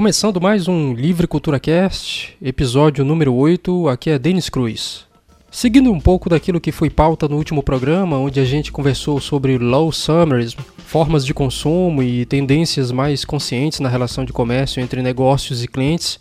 Começando mais um Livre Cultura Cast, episódio número 8, aqui é Denis Cruz. Seguindo um pouco daquilo que foi pauta no último programa, onde a gente conversou sobre low summerism, formas de consumo e tendências mais conscientes na relação de comércio entre negócios e clientes,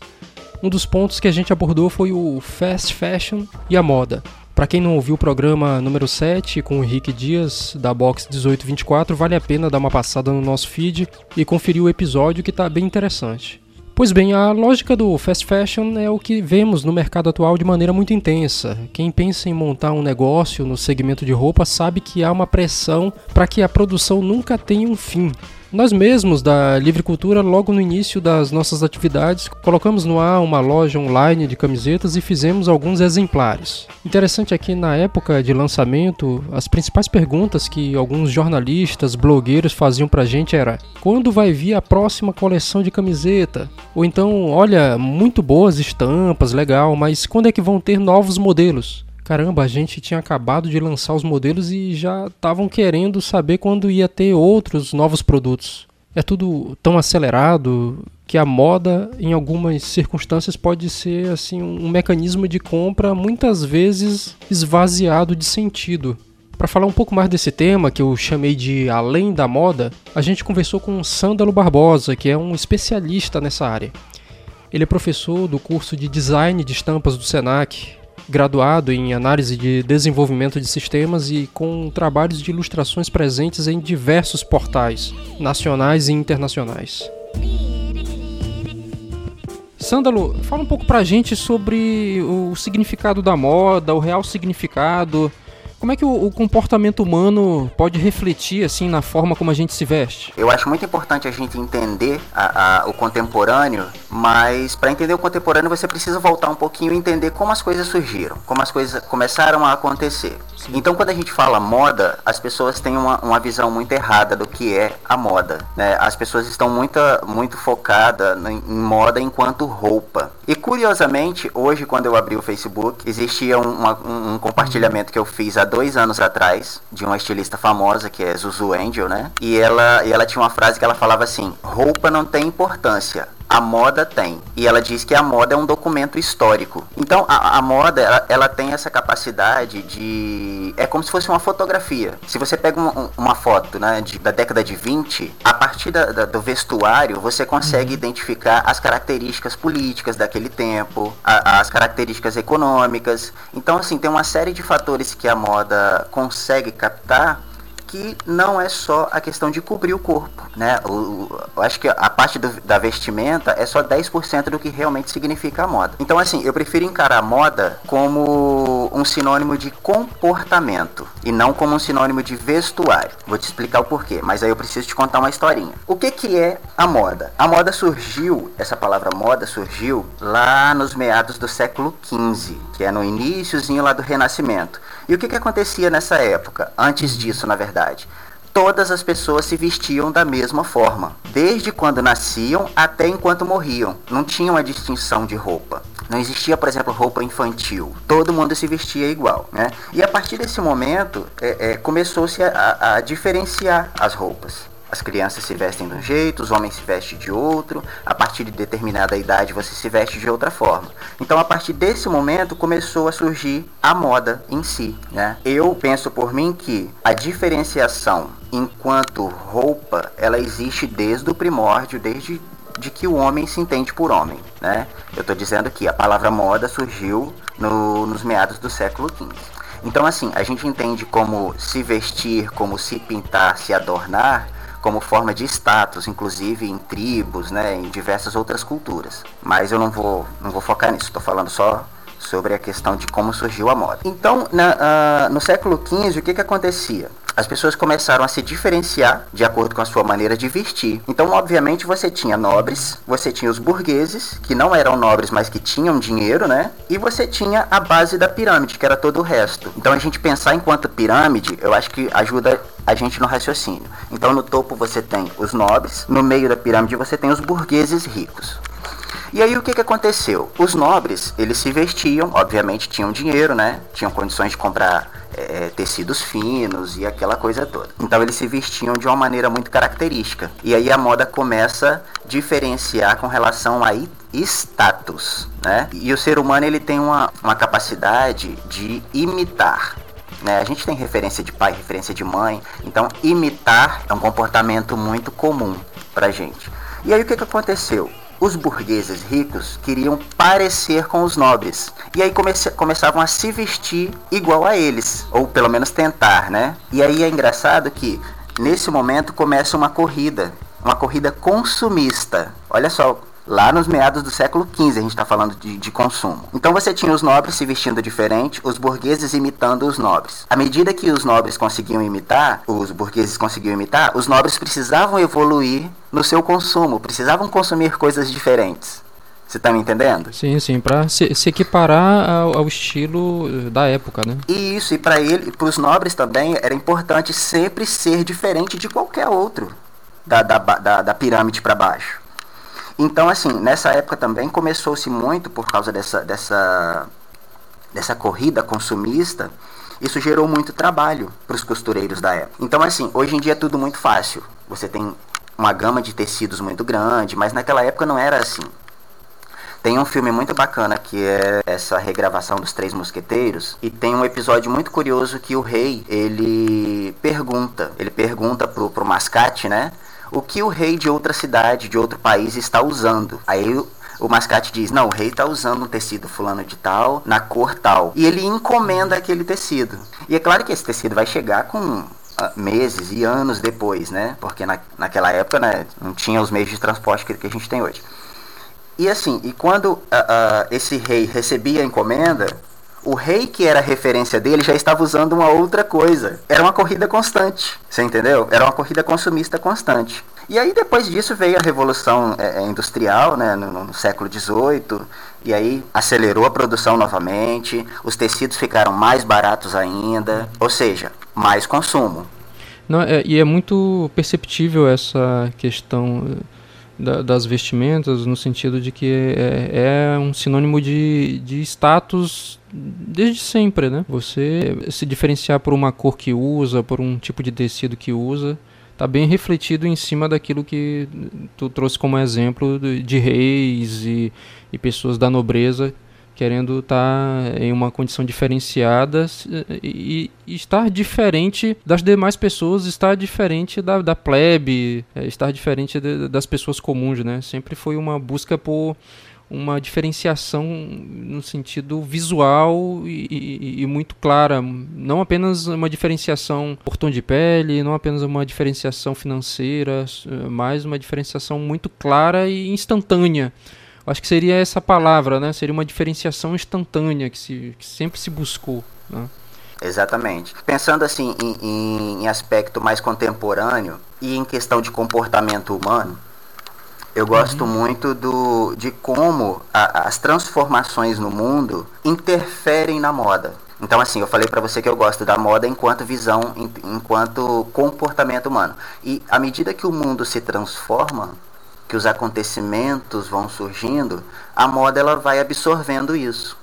um dos pontos que a gente abordou foi o fast fashion e a moda. Para quem não ouviu o programa número 7 com o Henrique Dias da Box 1824, vale a pena dar uma passada no nosso feed e conferir o episódio que está bem interessante. Pois bem, a lógica do fast fashion é o que vemos no mercado atual de maneira muito intensa. Quem pensa em montar um negócio no segmento de roupa sabe que há uma pressão para que a produção nunca tenha um fim. Nós mesmos da Livre Cultura, logo no início das nossas atividades, colocamos no ar uma loja online de camisetas e fizemos alguns exemplares. Interessante aqui na época de lançamento, as principais perguntas que alguns jornalistas, blogueiros faziam pra gente era: quando vai vir a próxima coleção de camiseta? Ou então, olha, muito boas estampas, legal, mas quando é que vão ter novos modelos? Caramba, a gente tinha acabado de lançar os modelos e já estavam querendo saber quando ia ter outros novos produtos. É tudo tão acelerado que a moda, em algumas circunstâncias, pode ser assim um mecanismo de compra muitas vezes esvaziado de sentido. Para falar um pouco mais desse tema, que eu chamei de Além da Moda, a gente conversou com Sândalo Barbosa, que é um especialista nessa área. Ele é professor do curso de Design de Estampas do SENAC, graduado em análise de desenvolvimento de sistemas e com trabalhos de ilustrações presentes em diversos portais, nacionais e internacionais. Sândalo, fala um pouco pra gente sobre o significado da moda, o real significado como é que o, o, comportamento humano pode refletir assim na forma como a gente se veste? Eu acho muito importante a gente entender a, a, o contemporâneo, mas para entender o contemporâneo você precisa voltar um pouquinho e entender como as coisas surgiram, como as coisas começaram a acontecer. Sim. Então, quando a gente fala moda, as pessoas têm uma, uma visão muito errada do que é a moda. Né? As pessoas estão muito, muito focadas em, moda enquanto roupa. E curiosamente, hoje, quando eu abri o Facebook, existia um, uma, um, um compartilhamento que eu fiz há dois anos atrás, de uma estilista famosa, que é Zuzu Angel, né? E ela, e ela tinha uma frase que ela falava assim: roupa não tem importância, a moda tem. E ela diz que a moda é um documento histórico. Então, a, a moda, ela, ela, tem essa capacidade de... É como se fosse uma fotografia. Se você pega uma, uma foto né, de, da década de 20, a partir da, da, do vestuário, você consegue uhum. identificar as características políticas daquele tempo, a, as características econômicas. Então, assim, tem uma série de fatores que a moda consegue captar que não é só a questão de cobrir o corpo, né? O, eu acho que a parte do, da vestimenta é só 10% do que realmente significa a moda. Então, assim, eu prefiro encarar a moda como um sinônimo de comportamento e não como um sinônimo de vestuário. Vou te explicar o porquê, mas aí eu preciso te contar uma historinha. O que que é a moda? A moda surgiu, essa palavra moda surgiu lá nos meados do século XV, que é no iníciozinho lá do Renascimento. E o que, que acontecia nessa época? Antes disso, na verdade. Todas as pessoas se vestiam da mesma forma, desde quando nasciam até enquanto morriam. Não tinha uma distinção de roupa. Não existia, por exemplo, roupa infantil. Todo mundo se vestia igual, né? E a partir desse momento é, é, começou-se a, a diferenciar as roupas. As crianças se vestem de um jeito, os homens se vestem de outro. A partir de determinada idade você se veste de outra forma. Então a partir desse momento começou a surgir a moda em si. Né? Eu penso por mim que a diferenciação enquanto roupa ela existe desde o primórdio, desde de que o homem se entende por homem. Né? Eu estou dizendo que a palavra moda surgiu no, nos meados do século XV. Então assim, a gente entende como se vestir, como se pintar, se adornar como forma de status, inclusive em tribos, né, em diversas outras culturas. Mas eu não vou, não vou focar nisso, estou falando só sobre a questão de como surgiu a moda. Então, na, uh, no século XV, o que, que acontecia? As pessoas começaram a se diferenciar de acordo com a sua maneira de vestir. Então, obviamente, você tinha nobres, você tinha os burgueses, que não eram nobres, mas que tinham dinheiro, né? E você tinha a base da pirâmide, que era todo o resto. Então, a gente pensar enquanto pirâmide, eu acho que ajuda a gente no raciocínio. Então, no topo você tem os nobres, no meio da pirâmide você tem os burgueses ricos. E aí o que, que aconteceu? Os nobres, eles se vestiam, obviamente tinham dinheiro, né? Tinham condições de comprar é, tecidos finos e aquela coisa toda. Então eles se vestiam de uma maneira muito característica. E aí a moda começa a diferenciar com relação a status, né? E o ser humano ele tem uma, uma capacidade de imitar. Né? A gente tem referência de pai, referência de mãe, então imitar é um comportamento muito comum pra gente. E aí o que, que aconteceu? Os burgueses ricos queriam parecer com os nobres. E aí come começavam a se vestir igual a eles, ou pelo menos tentar, né? E aí é engraçado que nesse momento começa uma corrida, uma corrida consumista. Olha só, lá nos meados do século XV a gente está falando de, de, consumo. Então você tinha os nobres se vestindo diferente, os burgueses imitando os nobres. À medida que os nobres conseguiam imitar, os burgueses conseguiam imitar, os nobres precisavam evoluir no seu consumo, precisavam consumir coisas diferentes. Você está me entendendo? Sim, sim, para se, se, equiparar ao, ao, estilo eh, da época, né? Isso, e para ele, para os nobres também, era importante sempre ser diferente de qualquer outro da, da, da, da pirâmide para baixo. Então, assim, nessa época também começou-se muito por causa dessa, dessa, dessa corrida consumista. Isso gerou muito trabalho para os costureiros da época. Então, assim, hoje em dia é tudo muito fácil. Você tem uma gama de tecidos muito grande, mas naquela época não era assim. Tem um filme muito bacana que é essa regravação dos Três Mosqueteiros e tem um episódio muito curioso que o rei ele pergunta, ele pergunta pro, pro mascate, né? o que o rei de outra cidade, de outro país está usando. Aí o mascate diz: Não, o rei está usando um tecido fulano de tal, na cor tal. E ele encomenda aquele tecido. E é claro que esse tecido vai chegar com meses e anos depois, né? Porque na, naquela época né, não tinha os meios de transporte que, que a gente tem hoje. E assim, e quando uh, uh, esse rei recebia a encomenda, o rei que era referência dele já estava usando uma outra coisa. Era uma corrida constante, você entendeu? Era uma corrida consumista constante. E aí depois disso veio a revolução é industrial, né, no, no, século XVIII, e aí acelerou a produção novamente, os tecidos ficaram mais baratos ainda, ou seja, mais consumo. Não, é, e é muito perceptível essa questão da, das vestimentas, no sentido de que é, é um sinônimo de, de status desde sempre, né? Você se diferenciar por uma cor que usa, por um tipo de tecido que usa, está bem refletido em cima daquilo que tu trouxe como exemplo de, reis e, e pessoas da nobreza querendo estar tá em uma condição diferenciada e, e, estar diferente das demais pessoas, estar diferente da, da plebe, é, estar diferente de, das pessoas comuns, né? Sempre foi uma busca por uma diferenciação no sentido visual e, e, e, muito clara, não apenas uma diferenciação por tom de pele, não apenas uma diferenciação financeira, mas uma diferenciação muito clara e instantânea. Acho que seria essa palavra, né? Seria uma diferenciação instantânea que, se, que sempre se buscou. Né? Exatamente. Pensando assim em, em, aspecto mais contemporâneo e em questão de comportamento humano, eu gosto uhum. muito do, de como a, as transformações no mundo interferem na moda. Então, assim, eu falei para você que eu gosto da moda enquanto visão, enquanto comportamento humano. E à medida que o mundo se transforma, que os acontecimentos vão surgindo, a moda ela vai absorvendo isso.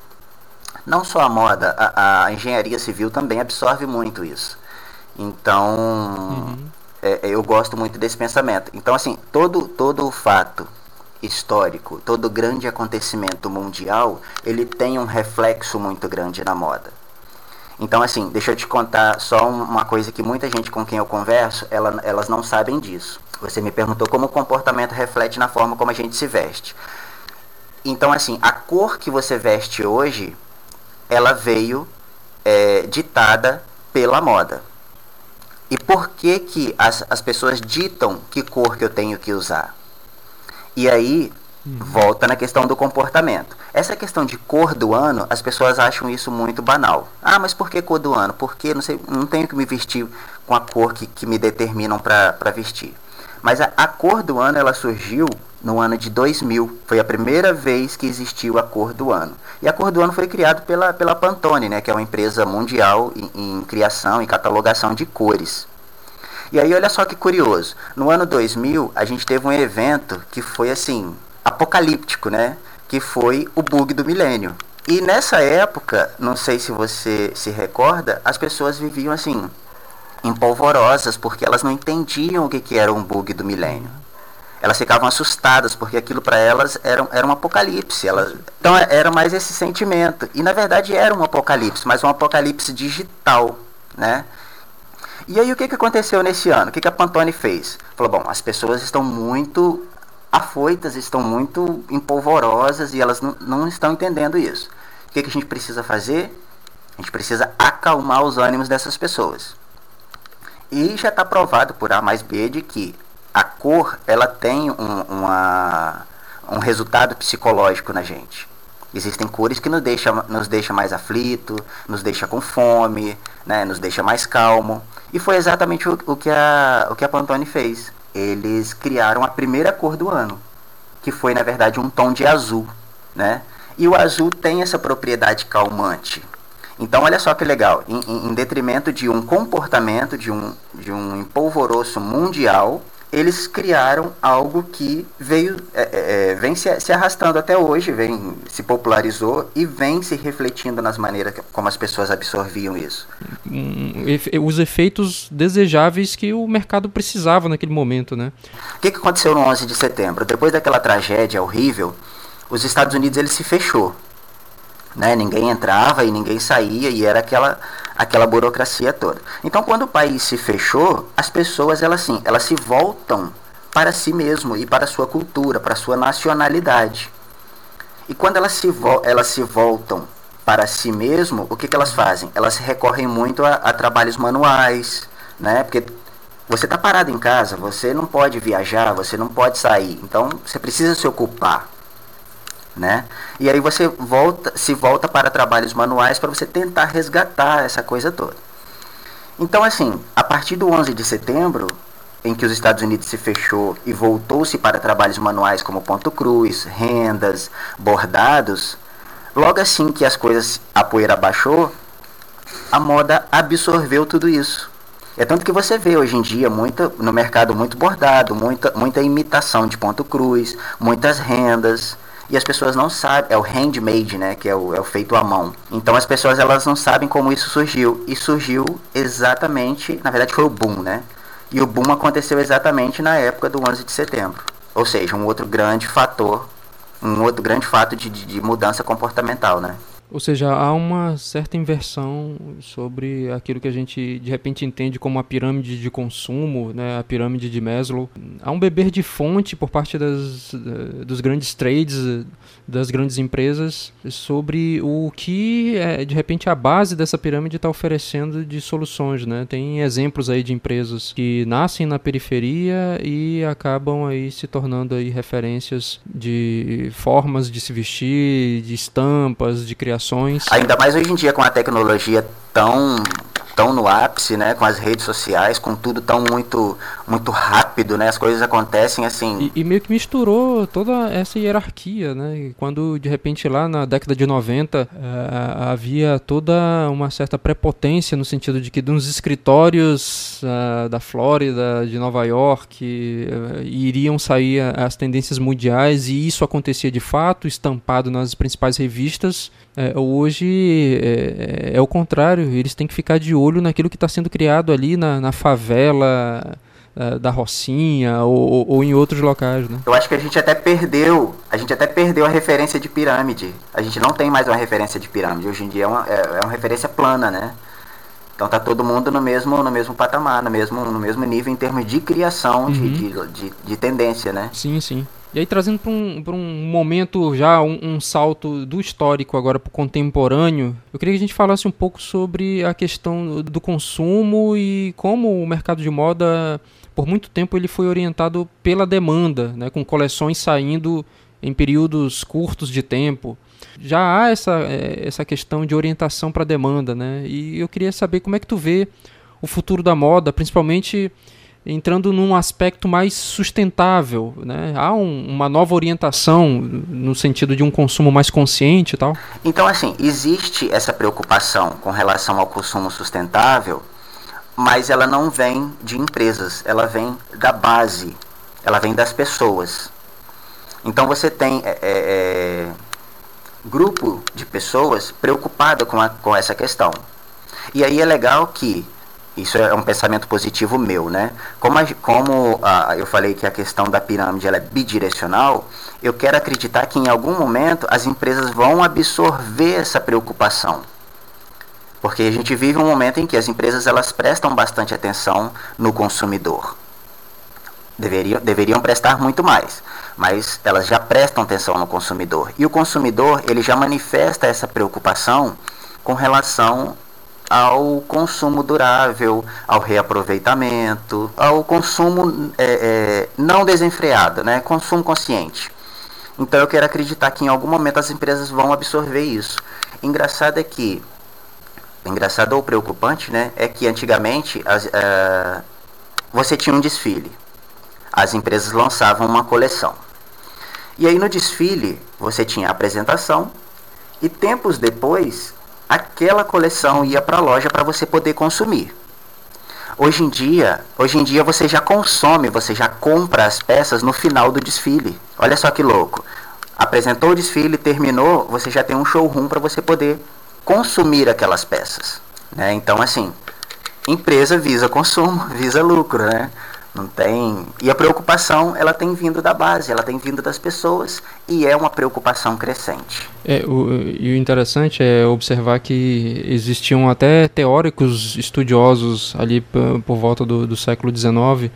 Não só a moda, a, a engenharia civil também absorve muito isso. Então, uhum. É, eu gosto muito desse pensamento. Então, assim, todo, todo fato histórico, todo grande acontecimento mundial, ele tem um reflexo muito grande na moda. Então, assim, deixa eu te contar só uma coisa que muita gente com quem eu converso, ela, elas não sabem disso. Você me perguntou como o comportamento reflete na forma como a gente se veste. Então, assim, a cor que você veste hoje, ela veio é, ditada pela moda. E por que, que as, as pessoas ditam que cor que eu tenho que usar? E aí, uhum. volta na questão do comportamento. Essa questão de cor do ano, as pessoas acham isso muito banal. Ah, mas por que cor do ano? Porque não, sei, não tenho que me vestir com a cor que, que me determinam para vestir. Mas a, a, cor do ano ela surgiu no ano de 2000. Foi a primeira vez que existiu a cor do ano. E a cor do ano foi criada pela, pela Pantone, né, que é uma empresa mundial em, em criação e catalogação de cores. E aí olha só que curioso. No ano 2000 a gente teve um evento que foi assim apocalíptico, né? Que foi o bug do milênio. E nessa época, não sei se você se recorda, as pessoas viviam assim, empolvorosas, porque elas não entendiam o que, que era um bug do milênio. Elas ficavam assustadas, porque aquilo para elas era, era um apocalipse. Elas, então é, era mais esse sentimento. E na verdade era um apocalipse, mas um apocalipse digital, né? E aí o que, que aconteceu nesse ano? O que, que a Pantone fez? Falou, bom, as pessoas estão muito afoitas, estão muito empolvorosas e elas não, estão entendendo isso. O que, que a gente precisa fazer? A gente precisa acalmar os ânimos dessas pessoas. E já está provado por A mais B de que a cor ela tem um, uma, um resultado psicológico na gente. Existem cores que nos deixam nos deixa mais aflito, nos deixa com fome, né, nos deixa mais calmo. E foi exatamente o, o, que a, o que a Pantone fez. Eles criaram a primeira cor do ano, que foi na verdade um tom de azul, né? E o azul tem essa propriedade calmante. Então olha só que legal, em, em, em detrimento de um comportamento, de um, de um empolvoroço mundial, eles criaram algo que veio é, é, é, vem se, se, arrastando até hoje, vem se popularizou e vem se refletindo nas maneiras como as pessoas absorviam isso. Os efeitos desejáveis que o mercado precisava naquele momento, né? O que, que aconteceu no 11 de setembro? Depois daquela tragédia horrível, os Estados Unidos ele se fechou né? Ninguém entrava e ninguém saía e era aquela aquela burocracia toda. Então, quando o país se fechou, as pessoas elas sim, elas se voltam para si mesmo e para a sua cultura, para a sua nacionalidade. E quando elas se, elas se voltam para si mesmo, o que, que elas fazem? Elas recorrem muito a, a trabalhos manuais, né? Porque você está parado em casa, você não pode viajar, você não pode sair, então você precisa se ocupar né? E aí você volta, se volta para trabalhos manuais para você tentar resgatar essa coisa toda. Então assim, a partir do 11 de setembro, em que os Estados Unidos se fechou e voltou-se para trabalhos manuais como ponto cruz, rendas, bordados, logo assim que as coisas a poeira baixou, a moda absorveu tudo isso. É tanto que você vê hoje em dia muita, no mercado muito bordado, muita, muita imitação de ponto cruz, muitas rendas, e as pessoas não sabem, é o handmade, né, que é o, é o feito à mão. Então as pessoas elas não sabem como isso surgiu e surgiu exatamente, na verdade foi o boom, né? E o boom aconteceu exatamente na época do 11 de setembro. Ou seja, um outro grande fator, um outro grande fato de, de, de mudança comportamental, né? Ou seja, há uma certa inversão sobre aquilo que a gente de repente entende como a pirâmide de consumo, né, a pirâmide de Maslow. Há um beber de fonte por parte das, dos grandes trades, das grandes empresas, sobre o que é, de repente a base dessa pirâmide está oferecendo de soluções. Né? Tem exemplos aí de empresas que nascem na periferia e acabam aí se tornando aí referências de formas de se vestir, de estampas, de criação Ainda mais hoje em dia com a tecnologia tão tão no ápice, né, com as redes sociais, com tudo tão muito muito rápido, né, as coisas acontecem assim. E, e meio que misturou toda essa hierarquia, né, quando de repente lá na década de 90 uh, eh, havia toda uma certa prepotência no sentido de que nos escritórios uh, da Flórida, de Nova York, uh, iriam sair as tendências mundiais e isso acontecia de fato, estampado nas principais revistas. Hoje é, é, o contrário, eles têm que ficar de olho naquilo que está sendo criado ali na, na favela da Rocinha ou, ou, em outros locais, né? Eu acho que a gente até perdeu, a gente até perdeu a referência de pirâmide. A gente não tem mais uma referência de pirâmide. Hoje em dia é uma, é, é uma referência plana, né? Então tá todo mundo no mesmo, no mesmo patamar, no mesmo, no mesmo nível em termos de criação, uhum. de, de, de, de tendência, né? Sim, sim. E aí, trazendo para um, um momento já, um, um, salto do histórico agora para o contemporâneo, eu queria que a gente falasse um pouco sobre a questão do consumo e como o mercado de moda, por muito tempo, ele foi orientado pela demanda, né, com coleções saindo em períodos curtos de tempo. Já há essa, é, essa questão de orientação para demanda, né? E eu queria saber como é que tu vê o futuro da moda, principalmente entrando num aspecto mais sustentável, né? Há um, uma nova orientação no sentido de um consumo mais consciente e tal. Então, assim, existe essa preocupação com relação ao consumo sustentável, mas ela não vem de empresas, ela vem da base, ela vem das pessoas. Então você tem é, é, é, grupo de pessoas preocupado com, com essa questão. E aí é legal que isso é um pensamento positivo meu, né? Como, a, como a, eu falei que a questão da pirâmide ela é bidirecional, eu quero acreditar que em algum momento as empresas vão absorver essa preocupação. Porque a gente vive um momento em que as empresas elas prestam bastante atenção no consumidor. Deveriam, deveriam prestar muito mais, mas elas já prestam atenção no consumidor. E o consumidor ele já manifesta essa preocupação com relação ao consumo durável, ao reaproveitamento, ao consumo é, é, não desenfreado, né? consumo consciente. Então eu quero acreditar que em algum momento as empresas vão absorver isso. Engraçado é que, engraçado ou preocupante, né, é que antigamente as, uh, você tinha um desfile as empresas lançavam uma coleção. E aí no desfile você tinha a apresentação e tempos depois aquela coleção ia para a loja para você poder consumir. Hoje em dia, hoje em dia você já consome, você já compra as peças no final do desfile. Olha só que louco. Apresentou o desfile, terminou, você já tem um showroom para você poder consumir aquelas peças. Né? Então, assim, empresa visa consumo, visa lucro, né? Não tem. E a preocupação, ela tem vindo da base, ela tem vindo das pessoas e é uma preocupação crescente. É, o, e o interessante é observar que existiam até teóricos estudiosos ali por volta do, do século XIX,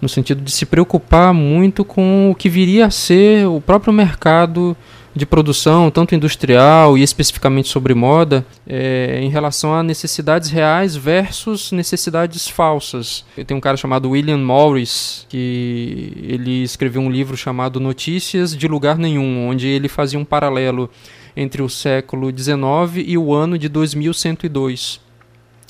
no sentido de se preocupar muito com o que viria a ser o próprio mercado de produção, tanto industrial e especificamente sobre moda, é, em relação a necessidades reais versus necessidades falsas. Tem um cara chamado William Morris, que ele escreveu um livro chamado Notícias de Lugar Nenhum, onde ele fazia um paralelo entre o século XIX e o ano de 2102.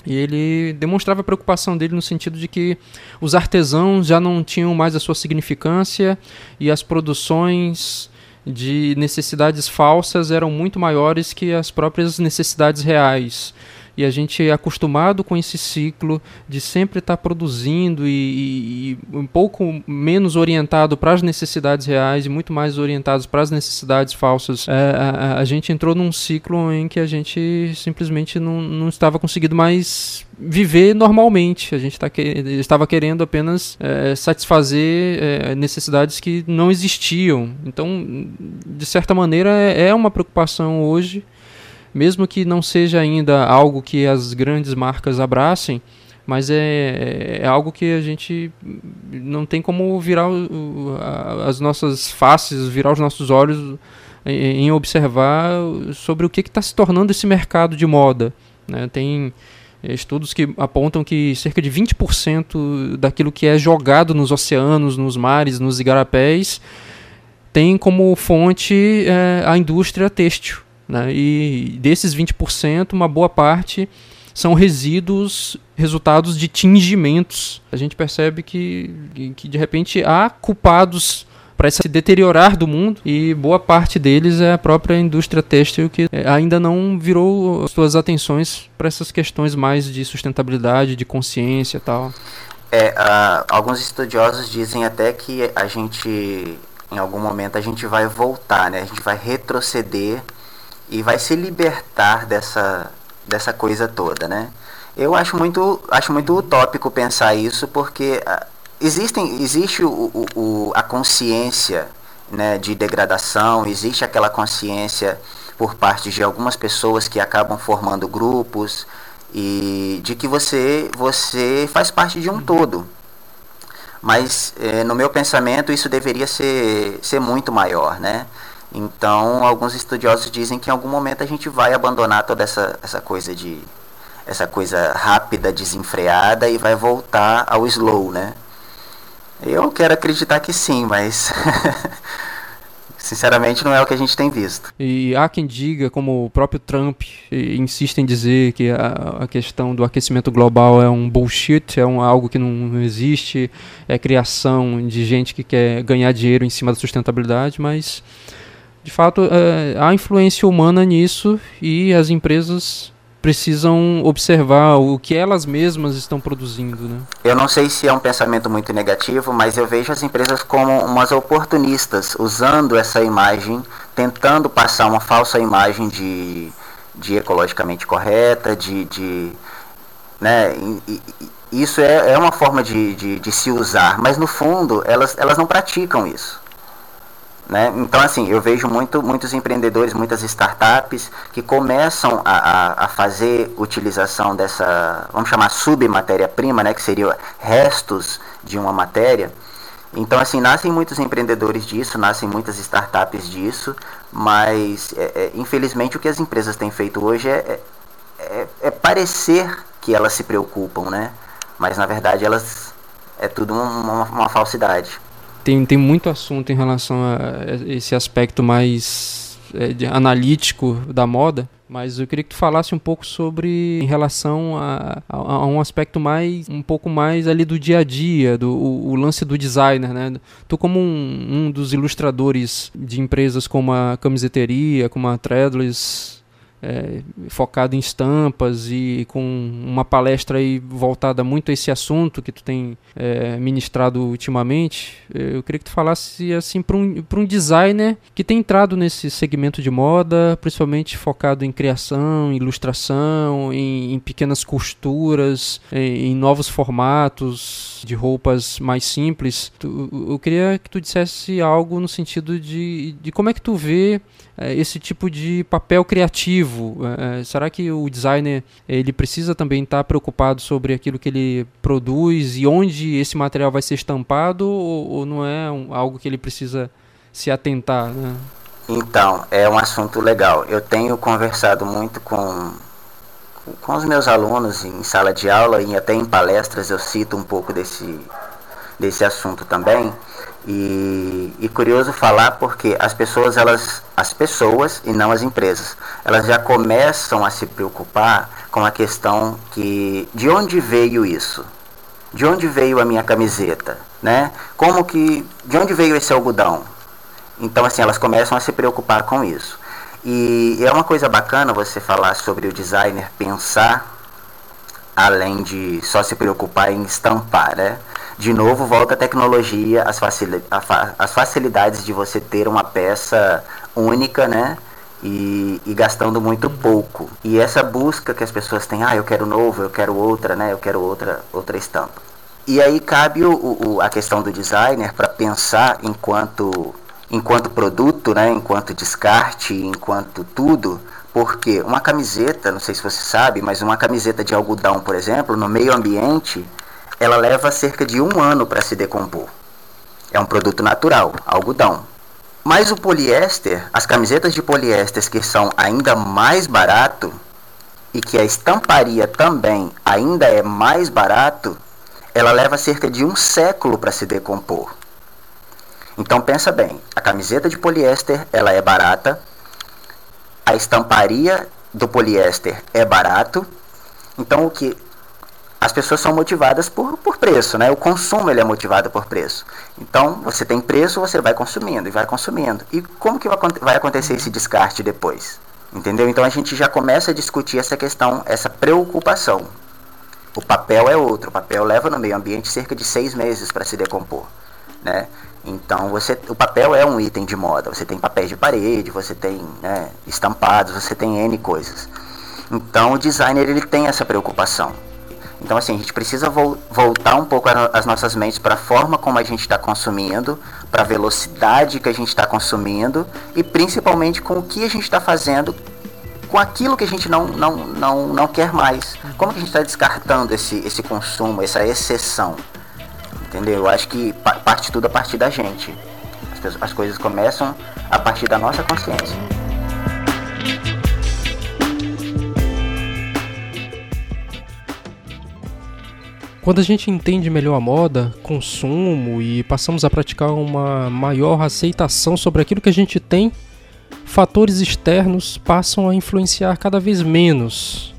E ele demonstrava a preocupação dele no sentido de que os artesãos já não tinham mais a sua significância e as produções de necessidades falsas eram muito maiores que as próprias necessidades reais. E a gente é acostumado com esse ciclo de sempre estar tá produzindo e, e, um pouco menos orientado para as necessidades reais e muito mais orientado para as necessidades falsas. É, a, a, gente entrou num ciclo em que a gente simplesmente não, não estava conseguindo mais viver normalmente. A gente tá que, estava querendo apenas é, satisfazer é, necessidades que não existiam. Então, de certa maneira, é, é uma preocupação hoje, mesmo que não seja ainda algo que as grandes marcas abracem. Mas é, é algo que a gente não tem como virar o, as nossas faces, virar os nossos olhos em, em observar sobre o que está se tornando esse mercado de moda. Né? Tem, estudos que apontam que cerca de 20% daquilo que é jogado nos oceanos, nos mares, nos igarapés, tem como fonte é, a indústria têxtil. Né? E desses 20%, uma boa parte são resíduos, resultados de tingimentos. A gente percebe que, que de repente há culpados para se deteriorar do mundo e boa parte deles é a própria indústria têxtil que é, ainda não virou suas atenções para essas questões mais de sustentabilidade, de consciência tal. É, uh, alguns estudiosos dizem até que a gente, em algum momento, a gente vai voltar, né? A gente vai retroceder e vai se libertar dessa, dessa coisa toda, né? Eu acho muito, acho muito utópico pensar isso, porque uh, existem, existe o, o, o, a consciência né, de degradação, existe aquela consciência por parte de algumas pessoas que acabam formando grupos e de que você, você faz parte de um todo. Mas é, no meu pensamento isso deveria ser, ser muito maior, né? Então alguns estudiosos dizem que em algum momento a gente vai abandonar toda essa, essa coisa de essa coisa rápida, desenfreada e vai voltar ao slow, né? Eu quero acreditar que sim, mas sinceramente não é o que a gente tem visto. E há quem diga, como o próprio Trump insiste em dizer que a, a questão do aquecimento global é um bullshit, é um, algo que não existe, é criação de gente que quer ganhar dinheiro em cima da sustentabilidade, mas de fato é, há influência humana nisso e as empresas precisam observar o que elas mesmas estão produzindo, né? Eu não sei se é um pensamento muito negativo, mas eu vejo as empresas como umas oportunistas, usando essa imagem, tentando passar uma falsa imagem de, de ecologicamente correta, de, de né, e, e, isso é, é uma forma de, de, de se usar, mas no fundo elas, elas não praticam isso. Né? Então, assim, eu vejo muito, muitos empreendedores, muitas startups que começam a, a, a fazer utilização dessa, vamos chamar submatéria-prima, né? que seria restos de uma matéria. Então, assim, nascem muitos empreendedores disso, nascem muitas startups disso, mas, é, é, infelizmente, o que as empresas têm feito hoje é, é, é, é parecer que elas se preocupam, né? Mas, na verdade, elas é tudo uma, uma falsidade tem, tem muito assunto em relação a esse aspecto mais é, analítico da moda, mas eu queria que tu falasse um pouco sobre em relação a, a, a, um aspecto mais um pouco mais ali do dia a dia, do o, o lance do designer, né? Tu como um, um, dos ilustradores de empresas como a camiseteria, como a Threadless, é, focado em estampas e com uma palestra aí voltada muito a esse assunto que tu tem é, ministrado ultimamente, eu queria que tu falasse assim para um, um designer que tem entrado nesse segmento de moda, principalmente focado em criação, ilustração, em, em pequenas costuras, em, em, novos formatos de roupas mais simples. Tu, eu queria que tu dissesse algo no sentido de, de como é que tu vê é, esse tipo de papel criativo? É, é, será que o designer ele precisa também estar preocupado sobre aquilo que ele produz e onde esse material vai ser estampado ou, não é algo que ele precisa se atentar? Né? Então, é um assunto legal. Eu tenho conversado muito com, com os meus alunos em sala de aula e até em palestras eu cito um pouco desse, desse assunto também. E, e, curioso falar porque as pessoas, elas, as pessoas e não as empresas, elas já começam a se preocupar com a questão que de onde veio isso? De onde veio a minha camiseta, né? Como que de onde veio esse algodão? Então assim, elas começam a se preocupar com isso. E é uma coisa bacana você falar sobre o designer pensar além de só se preocupar em estampar, né? De novo volta a tecnologia, as, facil as facilidades de você ter uma peça única, né? E, e, gastando muito pouco. E essa busca que as pessoas têm, ah, eu quero novo, eu quero outra, né? Eu quero outra, outra estampa. E aí cabe o, o a questão do designer para pensar enquanto, enquanto produto, né? Enquanto descarte, enquanto tudo. Porque uma camiseta, não sei se você sabe, mas uma camiseta de algodão, por exemplo, no meio ambiente, ela leva cerca de um ano para se decompor. É um produto natural, algodão. Mas o poliéster, as camisetas de poliéster que são ainda mais barato e que a estamparia também ainda é mais barato, ela leva cerca de um século para se decompor. Então pensa bem, a camiseta de poliéster ela é barata, a estamparia do poliéster é barato. Então o que as pessoas são motivadas por, por preço, né? O consumo ele é motivado por preço. Então, você tem preço, você vai consumindo e vai consumindo. E como que vai acontecer esse descarte depois? Entendeu? Então a gente já começa a discutir essa questão, essa preocupação. O papel é outro. O papel leva no meio ambiente cerca de seis meses para se decompor, né? Então você, o papel é um item de moda. Você tem papéis de parede, você tem né, estampados, você tem n coisas. Então o designer ele tem essa preocupação. Então, assim, a gente precisa vo voltar um pouco as nossas mentes para a forma como a gente está consumindo, para a velocidade que a gente está consumindo e principalmente com o que a gente está fazendo com aquilo que a gente não, não, não, não quer mais. Como que a gente está descartando esse, esse consumo, essa exceção? Entendeu? Eu acho que parte tudo a partir da gente. As, as coisas começam a partir da nossa consciência. Quando a gente entende melhor a moda, consumo e passamos a praticar uma maior aceitação sobre aquilo que a gente tem, fatores externos passam a influenciar cada vez menos.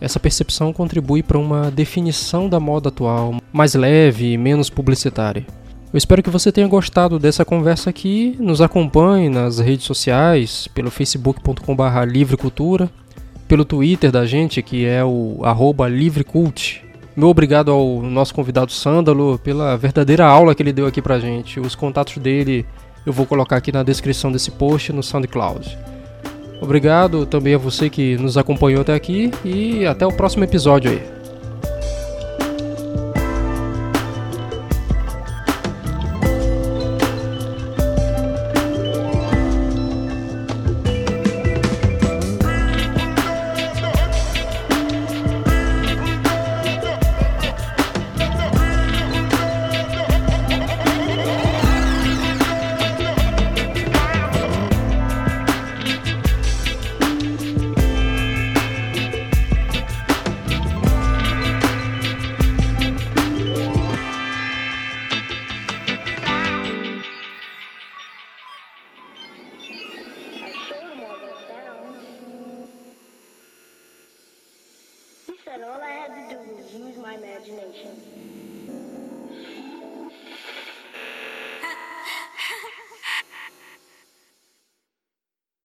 Essa percepção contribui para uma definição da moda atual mais leve e menos publicitária. Eu espero que você tenha gostado dessa conversa aqui. Nos acompanhe nas redes sociais, pelo facebook.com.br livrecultura pelo Twitter da gente, que é o livrecult. Meu obrigado ao nosso convidado Sândalo pela verdadeira aula que ele deu aqui pra gente. Os contatos dele eu vou colocar aqui na descrição desse post no SoundCloud. Obrigado também a você que nos acompanhou até aqui e até o próximo episódio aí.